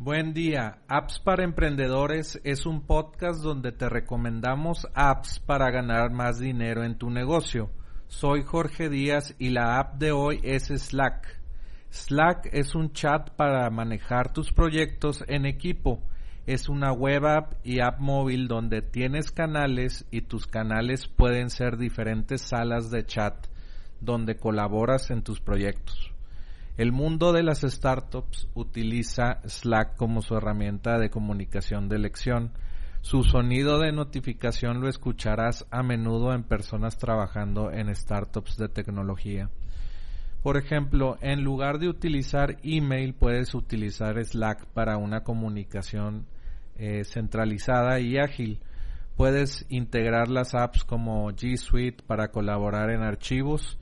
Buen día. Apps para Emprendedores es un podcast donde te recomendamos apps para ganar más dinero en tu negocio. Soy Jorge Díaz y la app de hoy es Slack. Slack es un chat para manejar tus proyectos en equipo. Es una web app y app móvil donde tienes canales y tus canales pueden ser diferentes salas de chat donde colaboras en tus proyectos. El mundo de las startups utiliza Slack como su herramienta de comunicación de elección. Su sonido de notificación lo escucharás a menudo en personas trabajando en startups de tecnología. Por ejemplo, en lugar de utilizar email, puedes utilizar Slack para una comunicación eh, centralizada y ágil. Puedes integrar las apps como G Suite para colaborar en archivos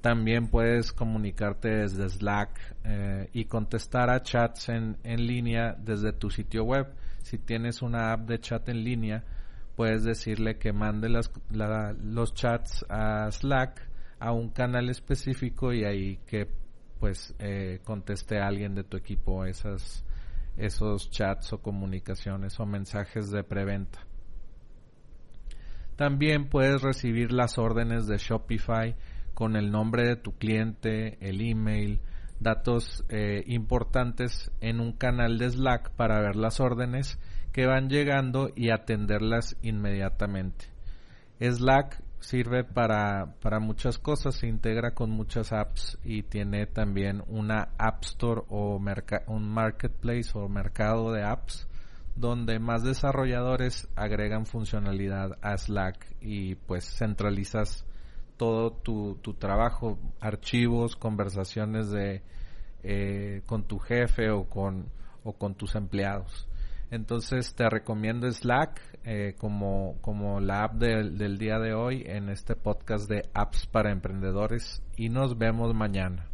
también puedes comunicarte desde Slack eh, y contestar a chats en, en línea desde tu sitio web. Si tienes una app de chat en línea, puedes decirle que mande los chats a Slack a un canal específico y ahí que pues eh, conteste alguien de tu equipo esas, esos chats o comunicaciones o mensajes de preventa. También puedes recibir las órdenes de Shopify con el nombre de tu cliente, el email, datos eh, importantes en un canal de Slack para ver las órdenes que van llegando y atenderlas inmediatamente. Slack sirve para, para muchas cosas, se integra con muchas apps y tiene también una App Store o un marketplace o mercado de apps donde más desarrolladores agregan funcionalidad a Slack y pues centralizas todo tu, tu trabajo, archivos, conversaciones de eh, con tu jefe o con, o con tus empleados. Entonces te recomiendo Slack eh, como, como la app del día de hoy en este podcast de apps para emprendedores y nos vemos mañana.